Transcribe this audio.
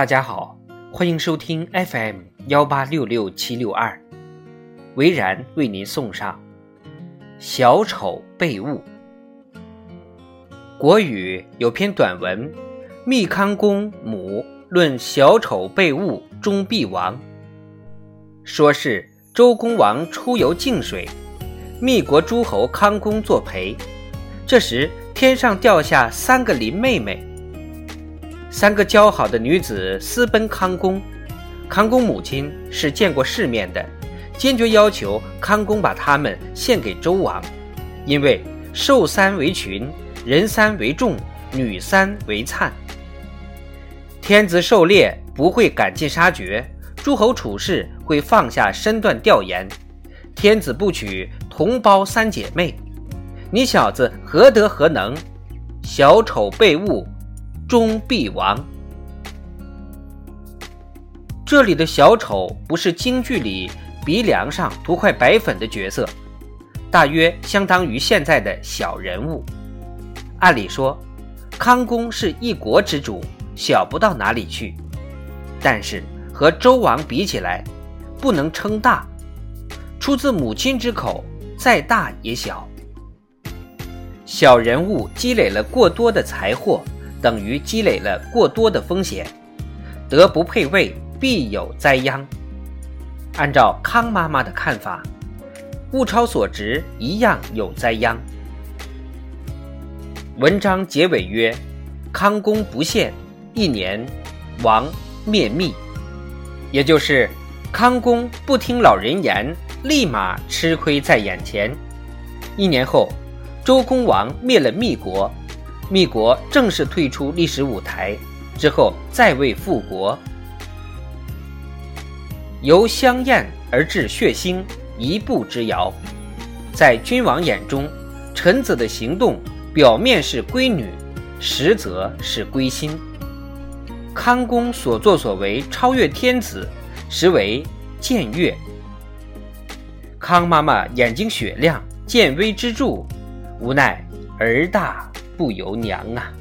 大家好，欢迎收听 FM 幺八六六七六二，维然为您送上《小丑被误》。国语有篇短文《密康公母论小丑被误终必亡》，说是周公王出游泾水，密国诸侯康公作陪，这时天上掉下三个林妹妹。三个交好的女子私奔康公，康公母亲是见过世面的，坚决要求康公把她们献给周王，因为兽三为群，人三为众，女三为灿。天子狩猎不会赶尽杀绝，诸侯处事会放下身段调研。天子不娶同胞三姐妹，你小子何德何能？小丑被误。终必亡。这里的小丑不是京剧里鼻梁上涂块白粉的角色，大约相当于现在的小人物。按理说，康公是一国之主，小不到哪里去。但是和周王比起来，不能称大。出自母亲之口，再大也小。小人物积累了过多的财货。等于积累了过多的风险，德不配位，必有灾殃。按照康妈妈的看法，物超所值一样有灾殃。文章结尾曰：“康公不献，一年，亡灭密。”也就是康公不听老人言，立马吃亏在眼前。一年后，周公王灭了密国。密国正式退出历史舞台之后，再未复国。由香艳而至血腥，一步之遥。在君王眼中，臣子的行动表面是归女，实则是归心。康公所作所为超越天子，实为僭越。康妈妈眼睛雪亮，见微知著，无奈儿大。不由娘啊！